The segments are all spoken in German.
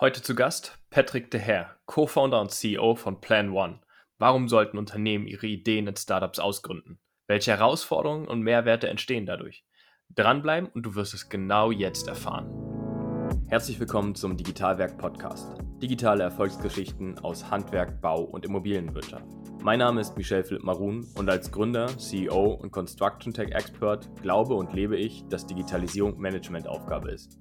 Heute zu Gast Patrick De Deher, Co-Founder und CEO von Plan One. Warum sollten Unternehmen ihre Ideen in Startups ausgründen? Welche Herausforderungen und Mehrwerte entstehen dadurch? Dranbleiben und du wirst es genau jetzt erfahren. Herzlich willkommen zum Digitalwerk Podcast. Digitale Erfolgsgeschichten aus Handwerk, Bau und Immobilienwirtschaft. Mein Name ist Michel Philipp Marun und als Gründer, CEO und Construction Tech Expert glaube und lebe ich, dass Digitalisierung Managementaufgabe ist.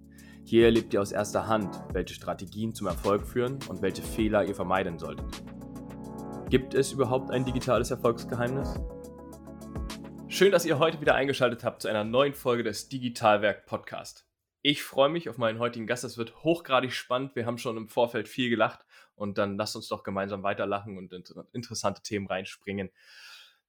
Hier erlebt ihr aus erster Hand, welche Strategien zum Erfolg führen und welche Fehler ihr vermeiden solltet. Gibt es überhaupt ein digitales Erfolgsgeheimnis? Schön, dass ihr heute wieder eingeschaltet habt zu einer neuen Folge des Digitalwerk Podcast. Ich freue mich auf meinen heutigen Gast. Es wird hochgradig spannend. Wir haben schon im Vorfeld viel gelacht und dann lasst uns doch gemeinsam weiterlachen und in interessante Themen reinspringen.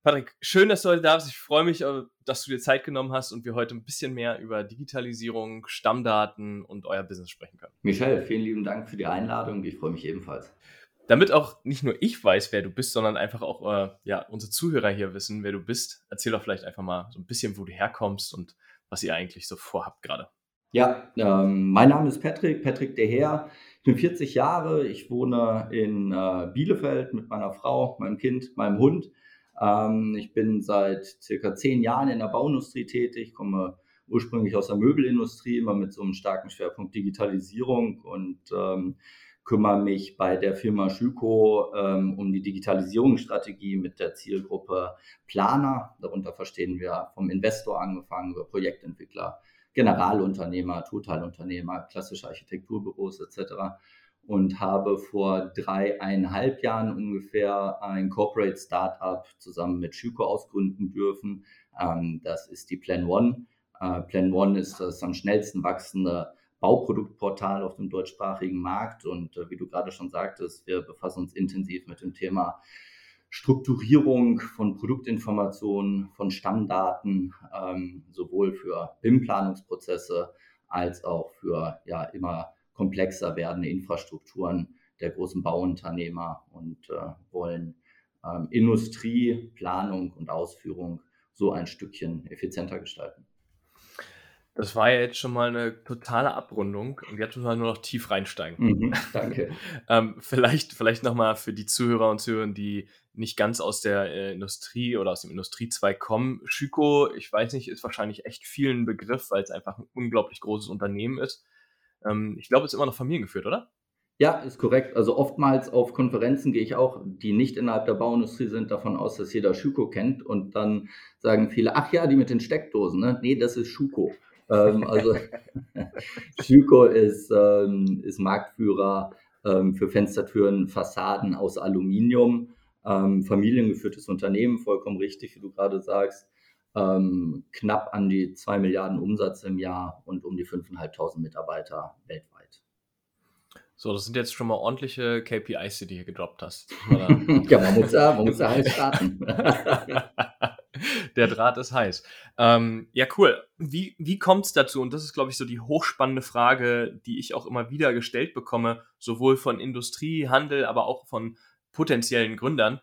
Patrick, schön, dass du heute da bist. Ich freue mich, äh, dass du dir Zeit genommen hast und wir heute ein bisschen mehr über Digitalisierung, Stammdaten und euer Business sprechen können. Michel, vielen lieben Dank für die Einladung. Ich freue mich ebenfalls. Damit auch nicht nur ich weiß, wer du bist, sondern einfach auch äh, ja, unsere Zuhörer hier wissen, wer du bist, erzähl doch vielleicht einfach mal so ein bisschen, wo du herkommst und was ihr eigentlich so vorhabt gerade. Ja, ähm, mein Name ist Patrick, Patrick Deher. Ich bin 40 Jahre, ich wohne in äh, Bielefeld mit meiner Frau, meinem Kind, meinem Hund. Ähm, ich bin seit circa zehn Jahren in der Bauindustrie tätig, komme ursprünglich aus der Möbelindustrie, immer mit so einem starken Schwerpunkt Digitalisierung und ähm, kümmere mich bei der Firma Schüco ähm, um die Digitalisierungsstrategie mit der Zielgruppe Planer. Darunter verstehen wir vom Investor angefangen über Projektentwickler, Generalunternehmer, Totalunternehmer, klassische Architekturbüros etc und habe vor dreieinhalb Jahren ungefähr ein Corporate Startup zusammen mit Schüko ausgründen dürfen. Ähm, das ist die Plan One. Äh, Plan One ist das am schnellsten wachsende Bauproduktportal auf dem deutschsprachigen Markt. Und äh, wie du gerade schon sagtest, wir befassen uns intensiv mit dem Thema Strukturierung von Produktinformationen, von Stammdaten, ähm, sowohl für BIM-Planungsprozesse als auch für ja immer komplexer werdende Infrastrukturen der großen Bauunternehmer und äh, wollen ähm, Industrie, Planung und Ausführung so ein Stückchen effizienter gestalten. Das war ja jetzt schon mal eine totale Abrundung und jetzt müssen wir nur noch tief reinsteigen. Mhm, danke. ähm, vielleicht vielleicht nochmal für die Zuhörer und Zuhörer, die nicht ganz aus der äh, Industrie oder aus dem Industriezweig kommen. Schüko, ich weiß nicht, ist wahrscheinlich echt vielen Begriff, weil es einfach ein unglaublich großes Unternehmen ist. Ähm, ich glaube, es ist immer noch familiengeführt, oder? Ja, ist korrekt. Also oftmals auf Konferenzen gehe ich auch, die nicht innerhalb der Bauindustrie sind, davon aus, dass jeder Schuko kennt. Und dann sagen viele, ach ja, die mit den Steckdosen, ne? Nee, das ist Schuko. ähm, also Schuko ist, ähm, ist Marktführer ähm, für Fenstertüren, Fassaden aus Aluminium. Ähm, familiengeführtes Unternehmen, vollkommen richtig, wie du gerade sagst ähm, knapp an die 2 Milliarden Umsatz im Jahr und um die 5.500 Mitarbeiter weltweit. So, das sind jetzt schon mal ordentliche KPIs, die du hier gedroppt hast. ja, man muss ja, man muss ja heiß starten. Der Draht ist heiß. Ähm, ja, cool. Wie, wie kommt es dazu? Und das ist, glaube ich, so die hochspannende Frage, die ich auch immer wieder gestellt bekomme, sowohl von Industrie, Handel, aber auch von potenziellen Gründern.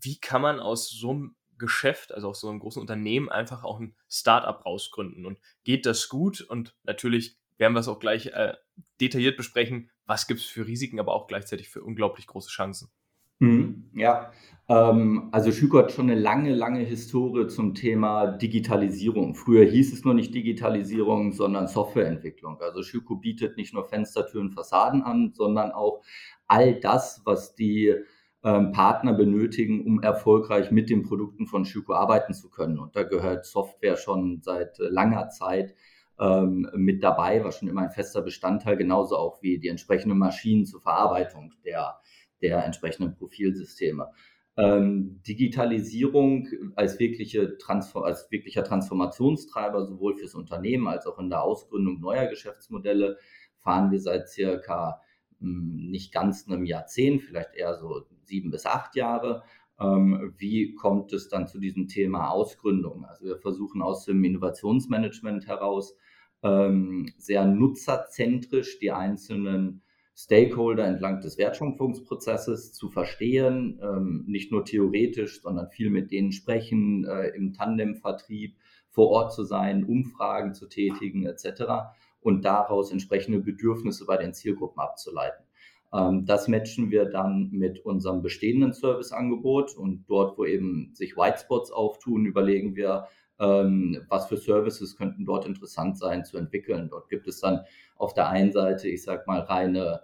Wie kann man aus so einem Geschäft, also aus so einem großen Unternehmen, einfach auch ein Startup rausgründen. Und geht das gut? Und natürlich werden wir es auch gleich äh, detailliert besprechen, was gibt es für Risiken, aber auch gleichzeitig für unglaublich große Chancen. Mhm, ja, ähm, also Schüko hat schon eine lange, lange Historie zum Thema Digitalisierung. Früher hieß es nur nicht Digitalisierung, sondern Softwareentwicklung. Also Schüko bietet nicht nur Fenstertüren, Fassaden an, sondern auch all das, was die ähm, Partner benötigen, um erfolgreich mit den Produkten von Schüko arbeiten zu können. Und da gehört Software schon seit äh, langer Zeit ähm, mit dabei, war schon immer ein fester Bestandteil, genauso auch wie die entsprechenden Maschinen zur Verarbeitung der, der entsprechenden Profilsysteme. Ähm, Digitalisierung als, wirkliche Transform als wirklicher Transformationstreiber sowohl fürs Unternehmen als auch in der Ausgründung neuer Geschäftsmodelle fahren wir seit circa nicht ganz einem Jahrzehnt, vielleicht eher so sieben bis acht Jahre. Ähm, wie kommt es dann zu diesem Thema Ausgründung? Also wir versuchen aus dem Innovationsmanagement heraus ähm, sehr nutzerzentrisch die einzelnen Stakeholder entlang des Wertschöpfungsprozesses zu verstehen, ähm, nicht nur theoretisch, sondern viel mit denen sprechen, äh, im Tandemvertrieb vor Ort zu sein, Umfragen zu tätigen etc und daraus entsprechende Bedürfnisse bei den Zielgruppen abzuleiten. Ähm, das matchen wir dann mit unserem bestehenden Serviceangebot und dort, wo eben sich Whitespots auftun, überlegen wir, ähm, was für Services könnten dort interessant sein zu entwickeln. Dort gibt es dann auf der einen Seite, ich sag mal, reine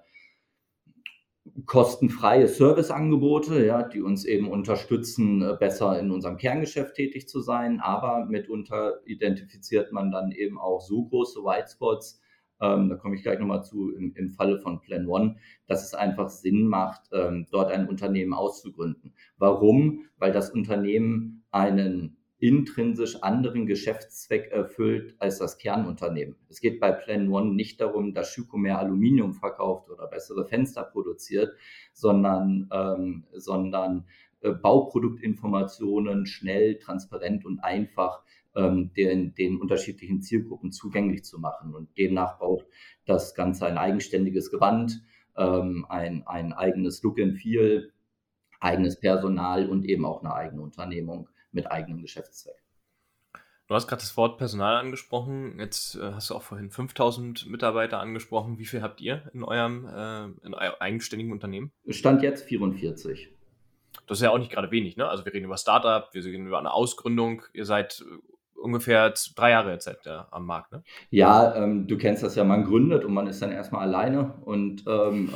kostenfreie Serviceangebote, ja, die uns eben unterstützen, äh, besser in unserem Kerngeschäft tätig zu sein. Aber mitunter identifiziert man dann eben auch so große Whitespots, ähm, da komme ich gleich nochmal zu, im, im Falle von Plan One, dass es einfach Sinn macht, ähm, dort ein Unternehmen auszugründen. Warum? Weil das Unternehmen einen intrinsisch anderen Geschäftszweck erfüllt als das Kernunternehmen. Es geht bei Plan One nicht darum, dass Schüko mehr Aluminium verkauft oder bessere Fenster produziert, sondern, ähm, sondern äh, Bauproduktinformationen schnell, transparent und einfach ähm, den, den unterschiedlichen Zielgruppen zugänglich zu machen. Und demnach braucht das Ganze ein eigenständiges Gewand, ähm, ein, ein eigenes Look and Feel, eigenes Personal und eben auch eine eigene Unternehmung mit eigenem Geschäftszweck. Du hast gerade das Wort Personal angesprochen. Jetzt äh, hast du auch vorhin 5000 Mitarbeiter angesprochen. Wie viel habt ihr in eurem, äh, in eurem eigenständigen Unternehmen? Stand jetzt 44. Das ist ja auch nicht gerade wenig, ne? Also wir reden über Startup, wir reden über eine Ausgründung. Ihr seid äh, ungefähr drei Jahre jetzt ja, am Markt, ne? Ja, ähm, du kennst das ja, man gründet und man ist dann erstmal alleine und ähm,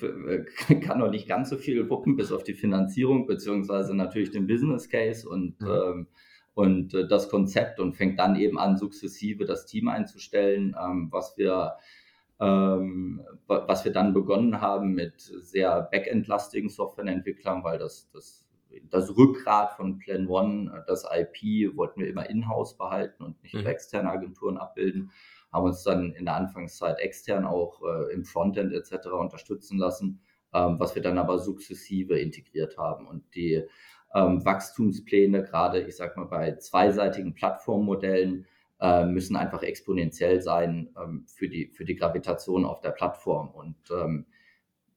äh, kann noch nicht ganz so viel wuppen, bis auf die Finanzierung, beziehungsweise natürlich den Business Case und, mhm. ähm, und äh, das Konzept und fängt dann eben an, sukzessive das Team einzustellen, ähm, was wir ähm, was wir dann begonnen haben mit sehr backendlastigen Softwareentwicklern, weil das, das das Rückgrat von Plan One, das IP, wollten wir immer in-house behalten und nicht mhm. über externe Agenturen abbilden. Haben uns dann in der Anfangszeit extern auch äh, im Frontend etc. unterstützen lassen, ähm, was wir dann aber sukzessive integriert haben. Und die ähm, Wachstumspläne, gerade ich sag mal bei zweiseitigen Plattformmodellen, äh, müssen einfach exponentiell sein ähm, für, die, für die Gravitation auf der Plattform. Und ähm,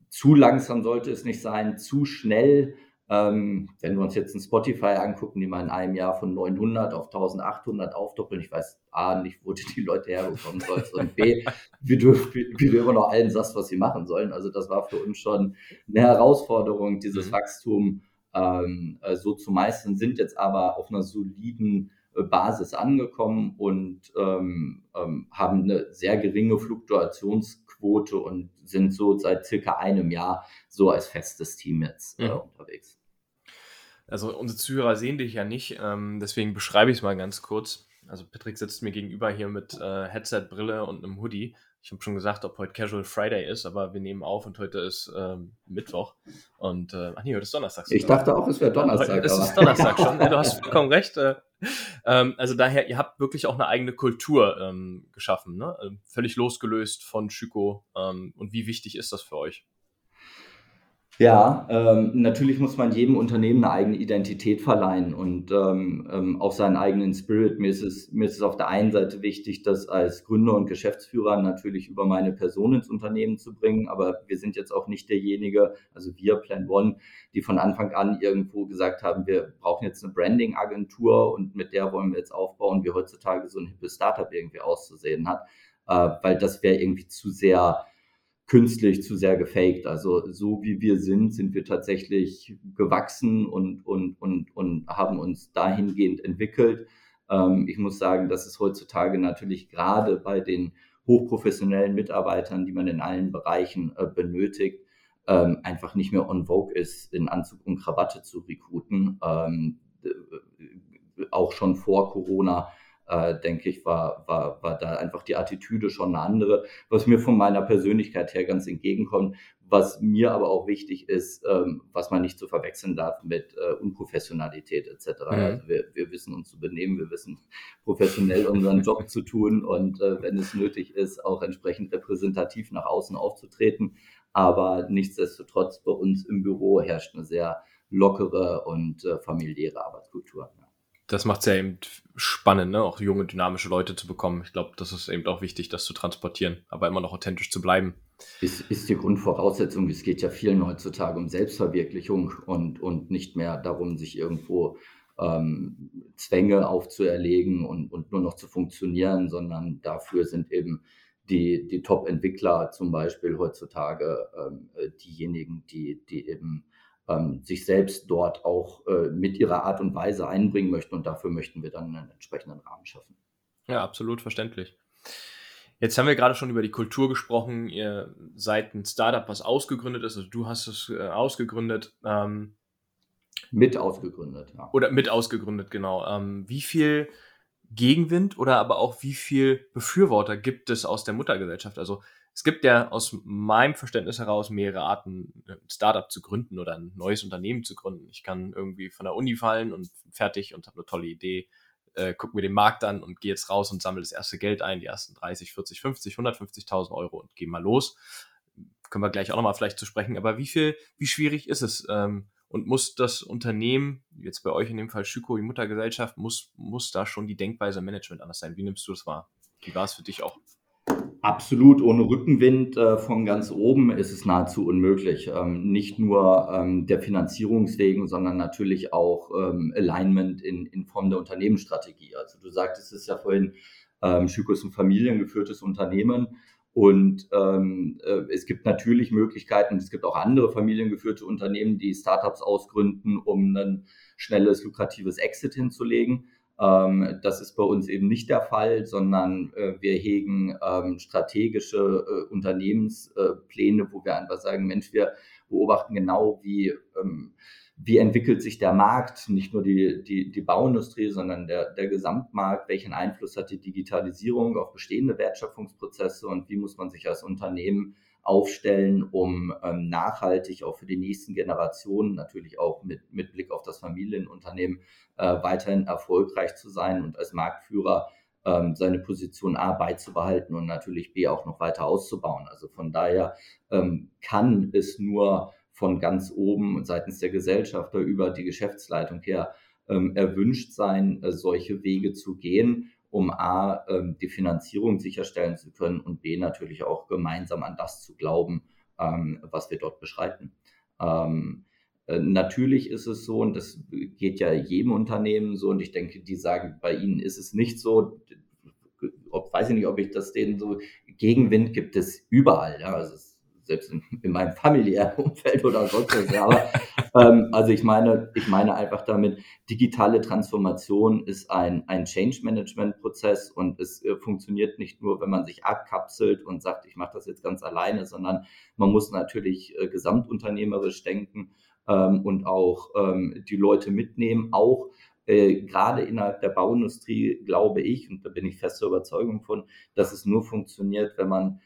zu langsam sollte es nicht sein, zu schnell ähm, wenn wir uns jetzt ein Spotify angucken, die mal in einem Jahr von 900 auf 1800 aufdoppeln, ich weiß A, nicht, wo die Leute herbekommen sollen, und B, wie du, wie du immer noch allen sagst, was sie machen sollen. Also das war für uns schon eine Herausforderung, dieses mhm. Wachstum ähm, äh, so zu meistern, sind jetzt aber auf einer soliden äh, Basis angekommen und ähm, ähm, haben eine sehr geringe Fluktuationsquote und sind so seit circa einem Jahr so als festes Team jetzt äh, mhm. unterwegs. Also unsere Zuhörer sehen dich ja nicht, ähm, deswegen beschreibe ich es mal ganz kurz. Also Patrick sitzt mir gegenüber hier mit äh, Headset, Brille und einem Hoodie. Ich habe schon gesagt, ob heute Casual Friday ist, aber wir nehmen auf und heute ist ähm, Mittwoch. Und äh, ach nee, heute ist Donnerstag. Ich dachte auch, es wäre Donnerstag. Es ist Donnerstag schon. Du hast vollkommen recht. Äh, ähm, also daher, ihr habt wirklich auch eine eigene Kultur ähm, geschaffen, ne? Ähm, völlig losgelöst von Schüko. Ähm, und wie wichtig ist das für euch? Ja, ähm, natürlich muss man jedem Unternehmen eine eigene Identität verleihen und ähm, ähm, auch seinen eigenen Spirit. Mir ist, es, mir ist es auf der einen Seite wichtig, das als Gründer und Geschäftsführer natürlich über meine Person ins Unternehmen zu bringen, aber wir sind jetzt auch nicht derjenige, also wir Plan One, die von Anfang an irgendwo gesagt haben, wir brauchen jetzt eine Branding-Agentur und mit der wollen wir jetzt aufbauen, wie heutzutage so ein hippes Startup irgendwie auszusehen hat, äh, weil das wäre irgendwie zu sehr künstlich zu sehr gefaked. Also so wie wir sind, sind wir tatsächlich gewachsen und, und, und, und haben uns dahingehend entwickelt. Ähm, ich muss sagen, dass es heutzutage natürlich gerade bei den hochprofessionellen Mitarbeitern, die man in allen Bereichen äh, benötigt, ähm, einfach nicht mehr on vogue ist, in Anzug und Krawatte zu rekruten. Ähm, auch schon vor Corona äh, denke ich, war, war, war da einfach die Attitüde schon eine andere, was mir von meiner Persönlichkeit her ganz entgegenkommt, was mir aber auch wichtig ist, ähm, was man nicht zu verwechseln darf mit äh, Unprofessionalität etc. Mhm. Also wir, wir wissen uns zu benehmen, wir wissen professionell unseren Job zu tun und äh, wenn es nötig ist, auch entsprechend repräsentativ nach außen aufzutreten. Aber nichtsdestotrotz bei uns im Büro herrscht eine sehr lockere und äh, familiäre Arbeitskultur das macht es ja eben spannend, ne? auch junge, dynamische Leute zu bekommen. Ich glaube, das ist eben auch wichtig, das zu transportieren, aber immer noch authentisch zu bleiben. Ist, ist die Grundvoraussetzung. Es geht ja vielen heutzutage um Selbstverwirklichung und, und nicht mehr darum, sich irgendwo ähm, Zwänge aufzuerlegen und, und nur noch zu funktionieren, sondern dafür sind eben die, die Top-Entwickler zum Beispiel heutzutage ähm, äh, diejenigen, die, die eben ähm, sich selbst dort auch äh, mit ihrer Art und Weise einbringen möchten. Und dafür möchten wir dann einen entsprechenden Rahmen schaffen. Ja, absolut verständlich. Jetzt haben wir gerade schon über die Kultur gesprochen. Ihr seid ein Startup, was ausgegründet ist. Also du hast es äh, ausgegründet. Ähm, mit ausgegründet, ja. Oder mit ausgegründet, genau. Ähm, wie viel Gegenwind oder aber auch wie viel Befürworter gibt es aus der Muttergesellschaft? Also es gibt ja aus meinem Verständnis heraus mehrere Arten, ein Startup zu gründen oder ein neues Unternehmen zu gründen. Ich kann irgendwie von der Uni fallen und fertig und habe eine tolle Idee, äh, gucke mir den Markt an und gehe jetzt raus und sammle das erste Geld ein, die ersten 30, 40, 50, 150.000 Euro und gehe mal los. Können wir gleich auch nochmal vielleicht zu sprechen. Aber wie viel, wie schwierig ist es? Ähm, und muss das Unternehmen, jetzt bei euch in dem Fall Schüko, die Muttergesellschaft, muss, muss da schon die Denkweise im Management anders sein? Wie nimmst du das wahr? Wie war es für dich auch? Absolut, ohne Rückenwind äh, von ganz oben ist es nahezu unmöglich. Ähm, nicht nur ähm, der Finanzierungswegen, sondern natürlich auch ähm, Alignment in, in Form der Unternehmensstrategie. Also du sagtest es ja vorhin, Schüko ist ein familiengeführtes Unternehmen und äh, es gibt natürlich Möglichkeiten, es gibt auch andere familiengeführte Unternehmen, die Startups ausgründen, um ein schnelles, lukratives Exit hinzulegen. Ähm, das ist bei uns eben nicht der Fall, sondern äh, wir hegen ähm, strategische äh, Unternehmenspläne, wo wir einfach sagen, Mensch, wir beobachten genau, wie ähm, wie entwickelt sich der Markt, nicht nur die, die, die Bauindustrie, sondern der, der Gesamtmarkt, welchen Einfluss hat die Digitalisierung auf bestehende Wertschöpfungsprozesse und wie muss man sich als Unternehmen aufstellen, um ähm, nachhaltig auch für die nächsten Generationen, natürlich auch mit, mit Blick auf das Familienunternehmen, äh, weiterhin erfolgreich zu sein und als Marktführer ähm, seine Position A beizubehalten und natürlich B auch noch weiter auszubauen. Also von daher ähm, kann es nur von ganz oben seitens der Gesellschafter über die Geschäftsleitung her ähm, erwünscht sein, äh, solche Wege zu gehen, um A, ähm, die Finanzierung sicherstellen zu können und B, natürlich auch gemeinsam an das zu glauben, ähm, was wir dort beschreiten. Ähm, äh, natürlich ist es so, und das geht ja jedem Unternehmen so, und ich denke, die sagen, bei ihnen ist es nicht so, ob, weiß ich nicht, ob ich das denen so, Gegenwind gibt es überall. Ja, also es selbst in, in, meinem familiären Umfeld oder sonst was. Aber ähm, also ich meine, ich meine einfach damit, digitale Transformation ist ein, ein Change-Management-Prozess und es äh, funktioniert nicht nur, wenn man sich abkapselt und sagt, ich mache das jetzt ganz alleine, sondern man muss natürlich äh, gesamtunternehmerisch denken ähm, und auch ähm, die Leute mitnehmen, auch äh, gerade innerhalb der Bauindustrie glaube ich, und da bin ich fester Überzeugung von, dass es nur funktioniert, wenn man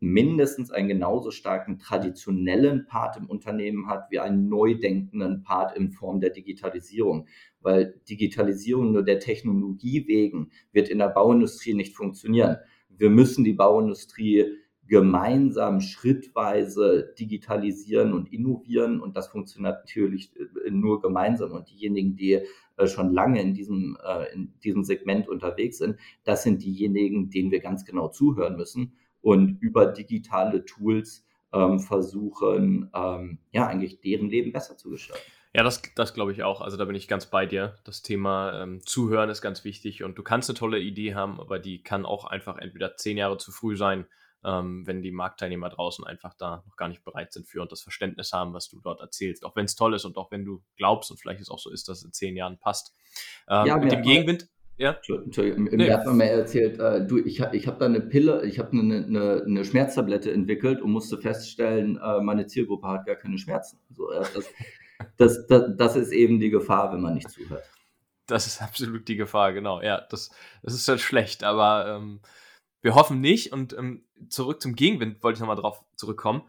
mindestens einen genauso starken traditionellen Part im Unternehmen hat wie einen neu denkenden Part in Form der Digitalisierung. Weil Digitalisierung nur der Technologie wegen wird in der Bauindustrie nicht funktionieren. Wir müssen die Bauindustrie gemeinsam schrittweise digitalisieren und innovieren und das funktioniert natürlich äh, nur gemeinsam und diejenigen, die äh, schon lange in diesem, äh, in diesem Segment unterwegs sind, das sind diejenigen, denen wir ganz genau zuhören müssen und über digitale Tools ähm, versuchen, ähm, ja, eigentlich deren Leben besser zu gestalten. Ja, das, das glaube ich auch. Also da bin ich ganz bei dir. Das Thema ähm, Zuhören ist ganz wichtig und du kannst eine tolle Idee haben, aber die kann auch einfach entweder zehn Jahre zu früh sein, ähm, wenn die Marktteilnehmer draußen einfach da noch gar nicht bereit sind für und das Verständnis haben, was du dort erzählst. Auch wenn es toll ist und auch wenn du glaubst und vielleicht es auch so ist, dass es in zehn Jahren passt. Ähm, ja, mit dem Gegenwind. Ja. Entschuldigung, im nee. hat mir erzählt, äh, du, ich, ich habe da eine Pille, ich habe eine, eine, eine, Schmerztablette entwickelt und musste feststellen, äh, meine Zielgruppe hat gar keine Schmerzen. So, ja, das, das, das, das, ist eben die Gefahr, wenn man nicht zuhört. Das ist absolut die Gefahr, genau. Ja, das, das ist halt schlecht, aber ähm, wir hoffen nicht. Und ähm, zurück zum Gegenwind wollte ich nochmal drauf zurückkommen.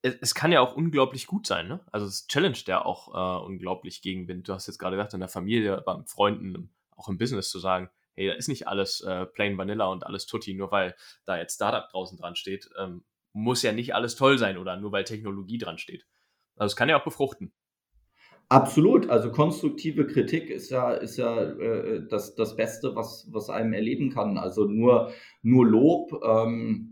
Es, kann ja auch unglaublich gut sein, ne? Also es challenged ja auch äh, unglaublich Gegenwind. Du hast jetzt gerade gesagt, in der Familie, beim Freunden, auch im Business zu sagen, hey, da ist nicht alles äh, plain vanilla und alles tutti, nur weil da jetzt Startup draußen dran steht, ähm, muss ja nicht alles toll sein oder nur weil Technologie dran steht. Also es kann ja auch befruchten. Absolut, also konstruktive Kritik ist ja, ist ja äh, das, das Beste, was, was einem erleben kann. Also nur, nur Lob ähm, äh,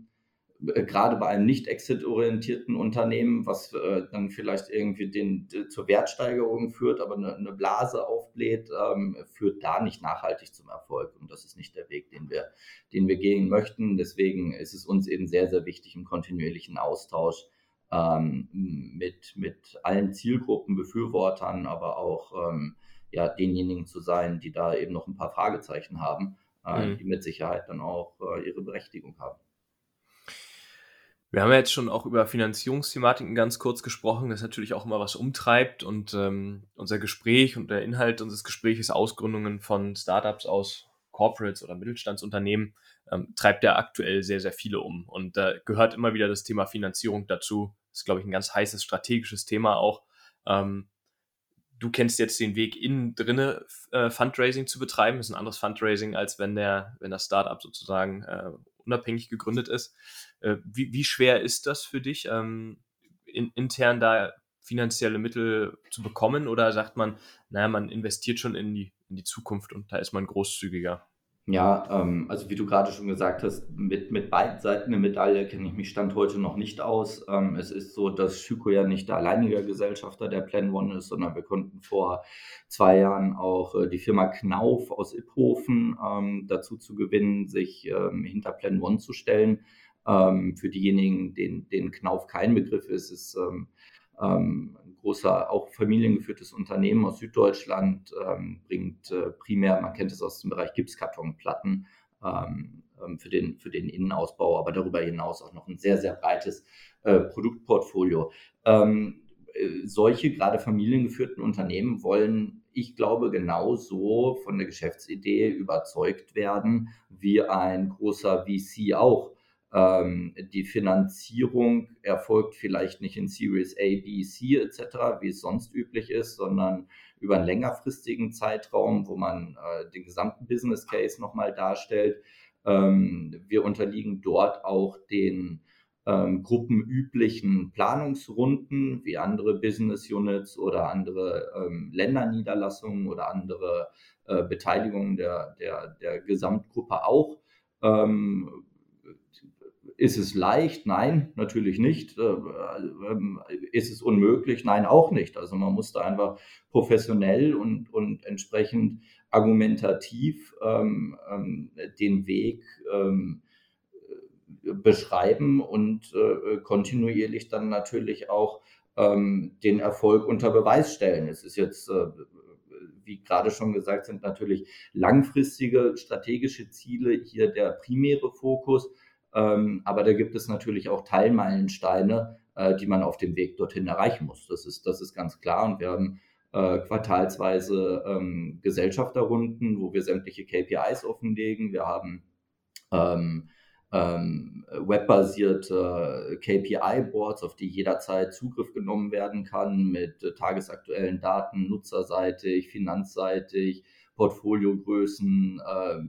gerade bei einem nicht exit-orientierten Unternehmen, was äh, dann vielleicht irgendwie den, zur Wertsteigerung führt, aber eine, eine Blase aufbläht, ähm, führt da nicht nachhaltig zum Erfolg. Und das ist nicht der Weg, den wir, den wir gehen möchten. Deswegen ist es uns eben sehr, sehr wichtig, im kontinuierlichen Austausch ähm, mit, mit allen Zielgruppen, Befürwortern, aber auch ähm, ja, denjenigen zu sein, die da eben noch ein paar Fragezeichen haben, äh, mhm. die mit Sicherheit dann auch äh, ihre Berechtigung haben. Wir haben ja jetzt schon auch über Finanzierungsthematiken ganz kurz gesprochen, das natürlich auch immer was umtreibt und ähm, unser Gespräch und der Inhalt unseres Gesprächs Ausgründungen von Startups aus Corporates oder Mittelstandsunternehmen ähm, treibt ja aktuell sehr, sehr viele um. Und da gehört immer wieder das Thema Finanzierung dazu. Das ist, glaube ich, ein ganz heißes strategisches Thema auch. Ähm, du kennst jetzt den Weg innen drinne äh, Fundraising zu betreiben. Das ist ein anderes Fundraising, als wenn der, wenn das Startup sozusagen äh, unabhängig gegründet ist. Äh, wie, wie, schwer ist das für dich, ähm, in, intern da finanzielle Mittel zu bekommen? Oder sagt man, naja, man investiert schon in die, in die Zukunft und da ist man großzügiger? Ja, ähm, also wie du gerade schon gesagt hast, mit, mit beiden Seiten der Medaille kenne ich mich Stand heute noch nicht aus. Ähm, es ist so, dass Schüko ja nicht der alleinige Gesellschafter der Plan One ist, sondern wir konnten vor zwei Jahren auch äh, die Firma Knauf aus Iphofen ähm, dazu zu gewinnen, sich ähm, hinter Plan One zu stellen. Ähm, für diejenigen, denen, denen Knauf kein Begriff ist, ist ähm, ähm, großer, auch familiengeführtes Unternehmen aus Süddeutschland, ähm, bringt äh, primär, man kennt es aus dem Bereich Gipskartonplatten ähm, ähm, für, den, für den Innenausbau, aber darüber hinaus auch noch ein sehr, sehr breites äh, Produktportfolio. Ähm, äh, solche gerade familiengeführten Unternehmen wollen, ich glaube, genauso von der Geschäftsidee überzeugt werden, wie ein großer VC auch. Ähm, die Finanzierung erfolgt vielleicht nicht in Series A, B, C etc., wie es sonst üblich ist, sondern über einen längerfristigen Zeitraum, wo man äh, den gesamten Business Case nochmal darstellt. Ähm, wir unterliegen dort auch den ähm, gruppenüblichen Planungsrunden wie andere Business Units oder andere ähm, Länderniederlassungen oder andere äh, Beteiligungen der, der, der Gesamtgruppe auch. Ähm, ist es leicht? Nein, natürlich nicht. Äh, ähm, ist es unmöglich? Nein, auch nicht. Also man muss da einfach professionell und, und entsprechend argumentativ ähm, ähm, den Weg ähm, beschreiben und äh, kontinuierlich dann natürlich auch ähm, den Erfolg unter Beweis stellen. Es ist jetzt äh, wie gerade schon gesagt, sind natürlich langfristige strategische Ziele hier der primäre Fokus. Ähm, aber da gibt es natürlich auch Teilmeilensteine, äh, die man auf dem Weg dorthin erreichen muss. Das ist, das ist ganz klar. Und wir haben äh, quartalsweise ähm, Gesellschafterrunden, wo wir sämtliche KPIs offenlegen. Wir haben ähm, ähm, webbasierte KPI-Boards, auf die jederzeit Zugriff genommen werden kann mit äh, tagesaktuellen Daten, nutzerseitig, finanzseitig, Portfoliogrößen, äh,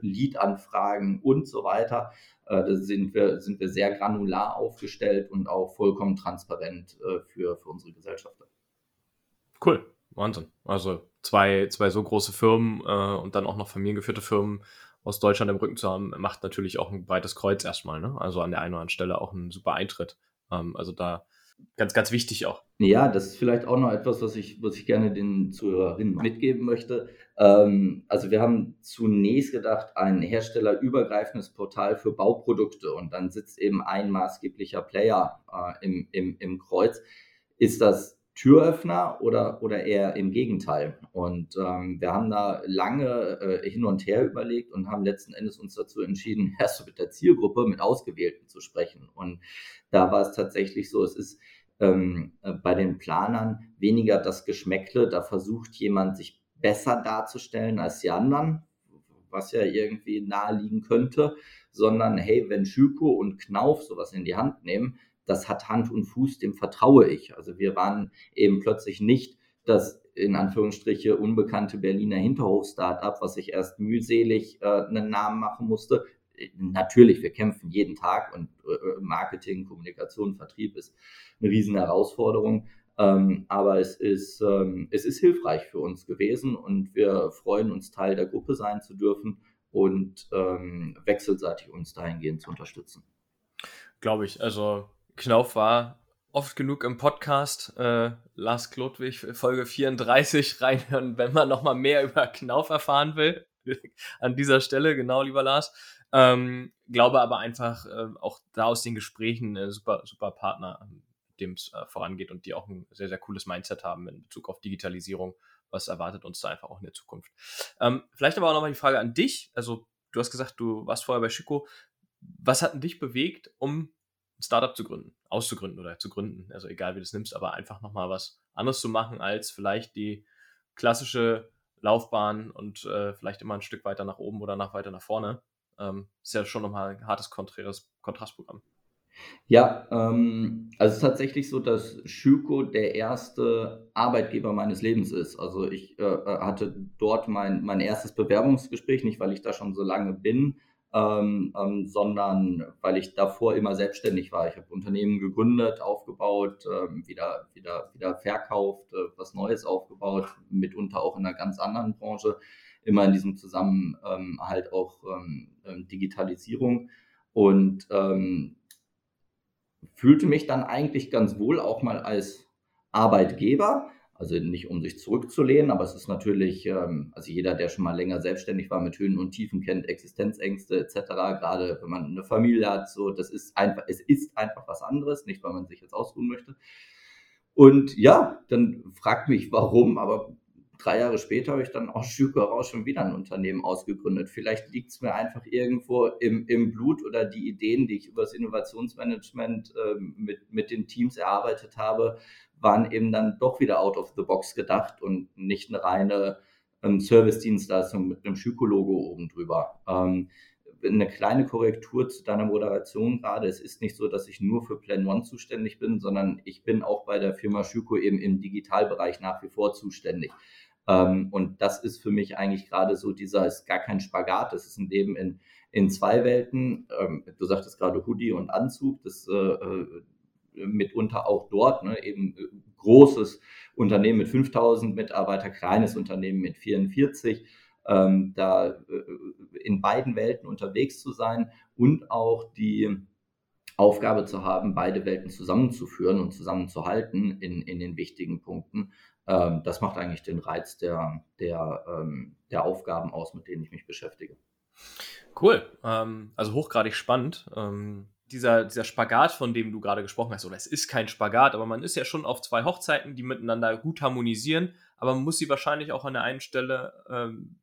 Lead-Anfragen und so weiter. Äh, da sind wir, sind wir sehr granular aufgestellt und auch vollkommen transparent äh, für, für unsere Gesellschafter. Cool, Wahnsinn. Also zwei, zwei so große Firmen äh, und dann auch noch familiengeführte Firmen aus Deutschland im Rücken zu haben, macht natürlich auch ein breites Kreuz erstmal. Ne? Also an der einen oder anderen Stelle auch ein super Eintritt. Ähm, also da ganz, ganz wichtig auch. Ja, das ist vielleicht auch noch etwas, was ich, was ich gerne den Zuhörerinnen mitgeben möchte. Ähm, also wir haben zunächst gedacht, ein herstellerübergreifendes Portal für Bauprodukte und dann sitzt eben ein maßgeblicher Player äh, im, im, im Kreuz. Ist das Türöffner oder, oder eher im Gegenteil. Und ähm, wir haben da lange äh, hin und her überlegt und haben letzten Endes uns dazu entschieden, erst mit der Zielgruppe, mit Ausgewählten zu sprechen. Und da war es tatsächlich so, es ist ähm, äh, bei den Planern weniger das Geschmäckle, da versucht jemand sich besser darzustellen als die anderen, was ja irgendwie naheliegen könnte, sondern hey, wenn Schüko und Knauf sowas in die Hand nehmen, das hat Hand und Fuß, dem vertraue ich. Also wir waren eben plötzlich nicht das in Anführungsstriche unbekannte Berliner Hinterhof-Startup, was sich erst mühselig äh, einen Namen machen musste. Natürlich, wir kämpfen jeden Tag und äh, Marketing, Kommunikation, Vertrieb ist eine riesen Herausforderung. Ähm, aber es ist, ähm, es ist hilfreich für uns gewesen und wir freuen uns, Teil der Gruppe sein zu dürfen und ähm, wechselseitig uns dahingehend zu unterstützen. Glaube ich. Also Knauf war oft genug im Podcast. Äh, Lars Klodwig, Folge 34 reinhören, wenn man nochmal mehr über Knauf erfahren will. An dieser Stelle, genau, lieber Lars. Ähm, glaube aber einfach äh, auch da aus den Gesprächen äh, super, super Partner, dem es äh, vorangeht und die auch ein sehr, sehr cooles Mindset haben in Bezug auf Digitalisierung. Was erwartet uns da einfach auch in der Zukunft? Ähm, vielleicht aber auch nochmal die Frage an dich. Also, du hast gesagt, du warst vorher bei Schüko. Was hat dich bewegt, um Startup zu gründen, auszugründen oder zu gründen? Also, egal wie du es nimmst, aber einfach nochmal was anderes zu machen als vielleicht die klassische Laufbahn und äh, vielleicht immer ein Stück weiter nach oben oder nach weiter nach vorne ähm, ist ja schon nochmal ein hartes konträres Kontrastprogramm. Ja, ähm, also es ist tatsächlich so, dass Schüko der erste Arbeitgeber meines Lebens ist. Also ich äh, äh, hatte dort mein, mein erstes Bewerbungsgespräch, nicht weil ich da schon so lange bin, ähm, ähm, sondern weil ich davor immer selbstständig war. Ich habe Unternehmen gegründet, aufgebaut, ähm, wieder, wieder, wieder verkauft, äh, was Neues aufgebaut, mitunter auch in einer ganz anderen Branche immer in diesem Zusammenhalt auch ähm, ähm, Digitalisierung und ähm, fühlte mich dann eigentlich ganz wohl auch mal als Arbeitgeber. Also nicht um sich zurückzulehnen, aber es ist natürlich, ähm, also jeder, der schon mal länger selbstständig war mit Höhen und Tiefen kennt, Existenzängste etc. Gerade wenn man eine Familie hat, so das ist einfach, es ist einfach was anderes, nicht weil man sich jetzt ausruhen möchte. Und ja, dann fragt mich warum, aber drei Jahre später habe ich dann aus Schüker raus schon wieder ein Unternehmen ausgegründet. Vielleicht liegt es mir einfach irgendwo im, im Blut oder die Ideen, die ich über das Innovationsmanagement äh, mit, mit den Teams erarbeitet habe, waren eben dann doch wieder out of the box gedacht und nicht eine reine ähm, Service-Dienstleistung mit einem Schüko-Logo oben drüber. Ähm, eine kleine Korrektur zu deiner Moderation gerade. Es ist nicht so, dass ich nur für Plan One zuständig bin, sondern ich bin auch bei der Firma Schüko eben im Digitalbereich nach wie vor zuständig. Ähm, und das ist für mich eigentlich gerade so dieser, ist gar kein Spagat, das ist ein Leben in, in zwei Welten. Ähm, du sagtest gerade Hoodie und Anzug, das äh, äh mitunter auch dort, ne, eben äh, großes Unternehmen mit 5000 Mitarbeiter, kleines Unternehmen mit 44. Ähm, da äh, in beiden Welten unterwegs zu sein und auch die Aufgabe zu haben, beide Welten zusammenzuführen und zusammenzuhalten in, in den wichtigen Punkten. Ähm, das macht eigentlich den Reiz der, der, ähm, der Aufgaben aus, mit denen ich mich beschäftige. Cool, ähm, also hochgradig spannend. Dieser, dieser Spagat, von dem du gerade gesprochen hast, oder es ist kein Spagat, aber man ist ja schon auf zwei Hochzeiten, die miteinander gut harmonisieren, aber man muss sie wahrscheinlich auch an der einen Stelle ähm,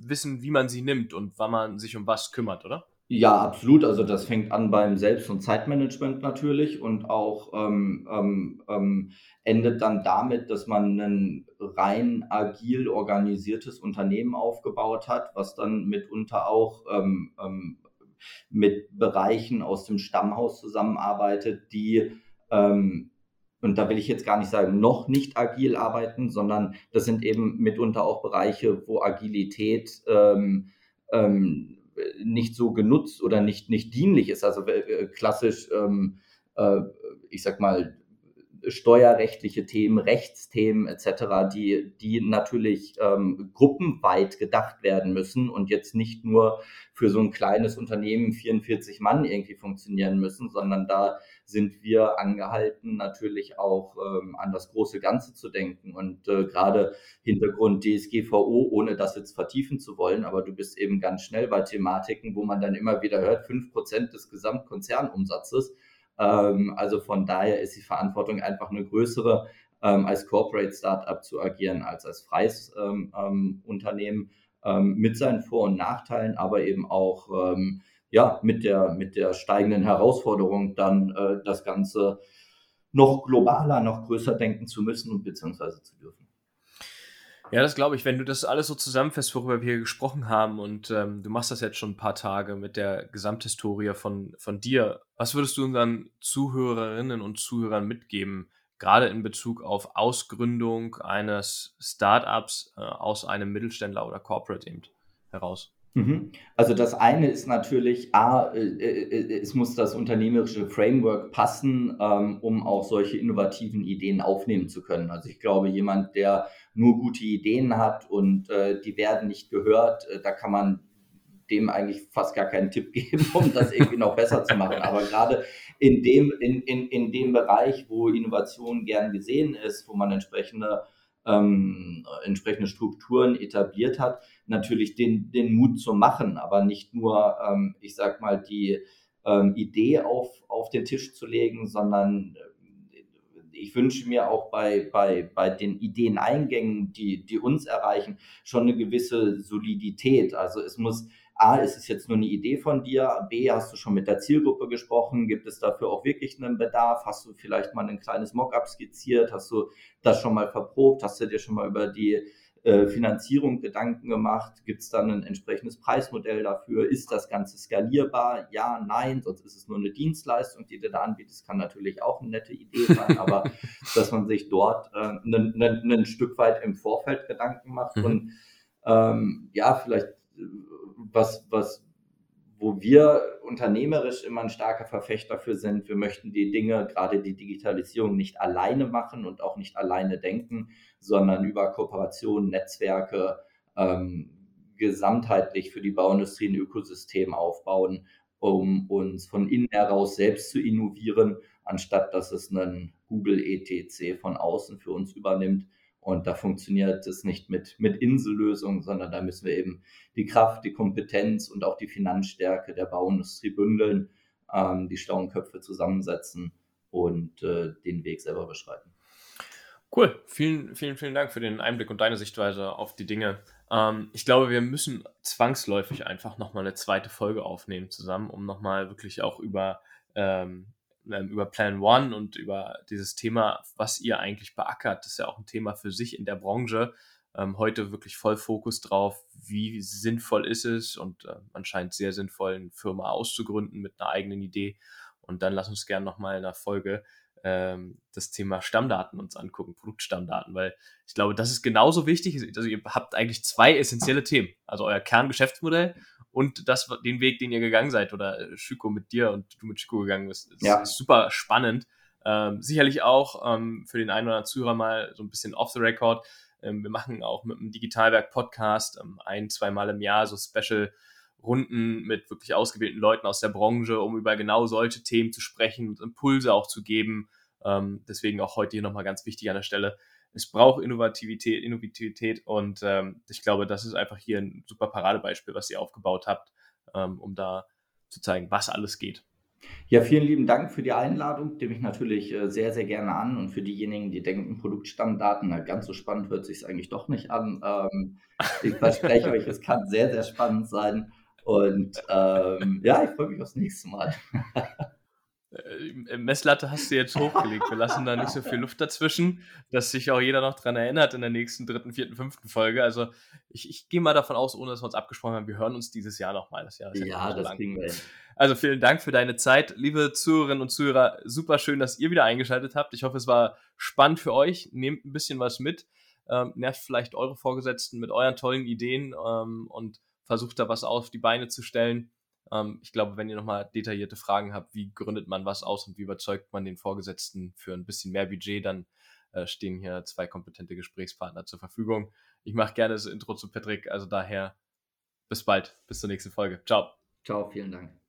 wissen, wie man sie nimmt und wann man sich um was kümmert, oder? Ja, absolut. Also das fängt an beim Selbst- und Zeitmanagement natürlich und auch ähm, ähm, ähm, endet dann damit, dass man ein rein agil organisiertes Unternehmen aufgebaut hat, was dann mitunter auch ähm, ähm, mit Bereichen aus dem Stammhaus zusammenarbeitet, die ähm, und da will ich jetzt gar nicht sagen, noch nicht agil arbeiten, sondern das sind eben mitunter auch Bereiche, wo Agilität ähm, ähm, nicht so genutzt oder nicht, nicht dienlich ist. Also äh, klassisch, ähm, äh, ich sag mal, steuerrechtliche Themen, Rechtsthemen etc., die, die natürlich ähm, gruppenweit gedacht werden müssen und jetzt nicht nur für so ein kleines Unternehmen 44 Mann irgendwie funktionieren müssen, sondern da sind wir angehalten, natürlich auch ähm, an das große Ganze zu denken. Und äh, gerade Hintergrund DSGVO, ohne das jetzt vertiefen zu wollen, aber du bist eben ganz schnell bei Thematiken, wo man dann immer wieder hört, fünf Prozent des Gesamtkonzernumsatzes. Ähm, also von daher ist die Verantwortung einfach eine größere, ähm, als Corporate Startup zu agieren, als als freies ähm, ähm, Unternehmen ähm, mit seinen Vor- und Nachteilen, aber eben auch ja, mit der, mit der steigenden Herausforderung dann äh, das Ganze noch globaler, noch größer denken zu müssen und beziehungsweise zu dürfen. Ja, das glaube ich, wenn du das alles so zusammenfasst, worüber wir gesprochen haben und ähm, du machst das jetzt schon ein paar Tage mit der Gesamthistorie von, von dir, was würdest du unseren Zuhörerinnen und Zuhörern mitgeben, gerade in Bezug auf Ausgründung eines Startups äh, aus einem Mittelständler oder Corporate eben heraus? Mhm. Also das eine ist natürlich, A, äh, äh, es muss das unternehmerische Framework passen, ähm, um auch solche innovativen Ideen aufnehmen zu können. Also ich glaube, jemand, der nur gute Ideen hat und äh, die werden nicht gehört, da kann man dem eigentlich fast gar keinen Tipp geben, um das irgendwie noch besser zu machen. Aber gerade in dem, in, in, in dem Bereich, wo Innovation gern gesehen ist, wo man entsprechende ähm, entsprechende Strukturen etabliert hat, natürlich den, den Mut zu machen, aber nicht nur, ähm, ich sag mal, die ähm, Idee auf, auf den Tisch zu legen, sondern äh, ich wünsche mir auch bei, bei, bei den Ideeneingängen, die, die uns erreichen, schon eine gewisse Solidität. Also es muss A, ist es jetzt nur eine Idee von dir? B, hast du schon mit der Zielgruppe gesprochen? Gibt es dafür auch wirklich einen Bedarf? Hast du vielleicht mal ein kleines Mockup skizziert? Hast du das schon mal verprobt? Hast du dir schon mal über die äh, Finanzierung Gedanken gemacht? Gibt es dann ein entsprechendes Preismodell dafür? Ist das Ganze skalierbar? Ja, nein, sonst ist es nur eine Dienstleistung, die du da anbietest. Kann natürlich auch eine nette Idee sein, aber dass man sich dort äh, ein Stück weit im Vorfeld Gedanken macht mhm. und ähm, ja, vielleicht was, was, wo wir unternehmerisch immer ein starker Verfechter für sind. Wir möchten die Dinge, gerade die Digitalisierung, nicht alleine machen und auch nicht alleine denken, sondern über Kooperationen, Netzwerke, ähm, gesamtheitlich für die Bauindustrie ein Ökosystem aufbauen, um uns von innen heraus selbst zu innovieren, anstatt dass es einen Google ETC von außen für uns übernimmt. Und da funktioniert es nicht mit, mit Insellösungen, sondern da müssen wir eben die Kraft, die Kompetenz und auch die Finanzstärke der Bauindustrie bündeln, ähm, die schlauen Köpfe zusammensetzen und äh, den Weg selber beschreiten. Cool, vielen, vielen, vielen Dank für den Einblick und deine Sichtweise auf die Dinge. Ähm, ich glaube, wir müssen zwangsläufig einfach nochmal eine zweite Folge aufnehmen zusammen, um nochmal wirklich auch über ähm, über Plan One und über dieses Thema, was ihr eigentlich beackert. Das ist ja auch ein Thema für sich in der Branche. Ähm, heute wirklich voll Fokus drauf, wie sinnvoll ist es und äh, man scheint sehr sinnvoll, eine Firma auszugründen mit einer eigenen Idee. Und dann lass uns gerne nochmal in der Folge ähm, das Thema Stammdaten uns angucken, Produktstammdaten, weil ich glaube, das ist genauso wichtig. Also ihr habt eigentlich zwei essentielle Themen. Also euer Kerngeschäftsmodell und das, den Weg, den ihr gegangen seid oder Schüko mit dir und du mit Schüko gegangen bist. Das ja. ist super spannend. Ähm, sicherlich auch ähm, für den einen oder anderen Zuhörer mal so ein bisschen off the record. Ähm, wir machen auch mit dem Digitalwerk Podcast ähm, ein, zweimal im Jahr so Special Runden mit wirklich ausgewählten Leuten aus der Branche, um über genau solche Themen zu sprechen und Impulse auch zu geben. Ähm, deswegen auch heute hier nochmal ganz wichtig an der Stelle es braucht Innovativität, Innovativität und ähm, ich glaube, das ist einfach hier ein super Paradebeispiel, was ihr aufgebaut habt, ähm, um da zu zeigen, was alles geht. Ja, vielen lieben Dank für die Einladung, nehme ich natürlich äh, sehr, sehr gerne an. Und für diejenigen, die denken, Produktstammdaten, na, ganz so spannend hört sich eigentlich doch nicht an. Ähm, ich verspreche euch, es kann sehr, sehr spannend sein. Und ähm, ja, ich freue mich aufs nächste Mal. Äh, Messlatte hast du jetzt hochgelegt. Wir lassen da nicht so viel Luft dazwischen, dass sich auch jeder noch dran erinnert in der nächsten dritten, vierten, fünften Folge. Also ich, ich gehe mal davon aus, ohne dass wir uns abgesprochen haben, wir hören uns dieses Jahr nochmal. Das Jahr ist ja, ja das kriegen wir hin. Also vielen Dank für deine Zeit. Liebe Zuhörerinnen und Zuhörer, super schön, dass ihr wieder eingeschaltet habt. Ich hoffe, es war spannend für euch. Nehmt ein bisschen was mit. Ähm, nervt vielleicht eure Vorgesetzten mit euren tollen Ideen ähm, und versucht da was auf die Beine zu stellen. Ähm, ich glaube, wenn ihr nochmal detaillierte Fragen habt, wie gründet man was aus und wie überzeugt man den Vorgesetzten für ein bisschen mehr Budget, dann äh, stehen hier zwei kompetente Gesprächspartner zur Verfügung. Ich mache gerne das Intro zu Patrick, also daher bis bald, bis zur nächsten Folge. Ciao. Ciao, vielen Dank.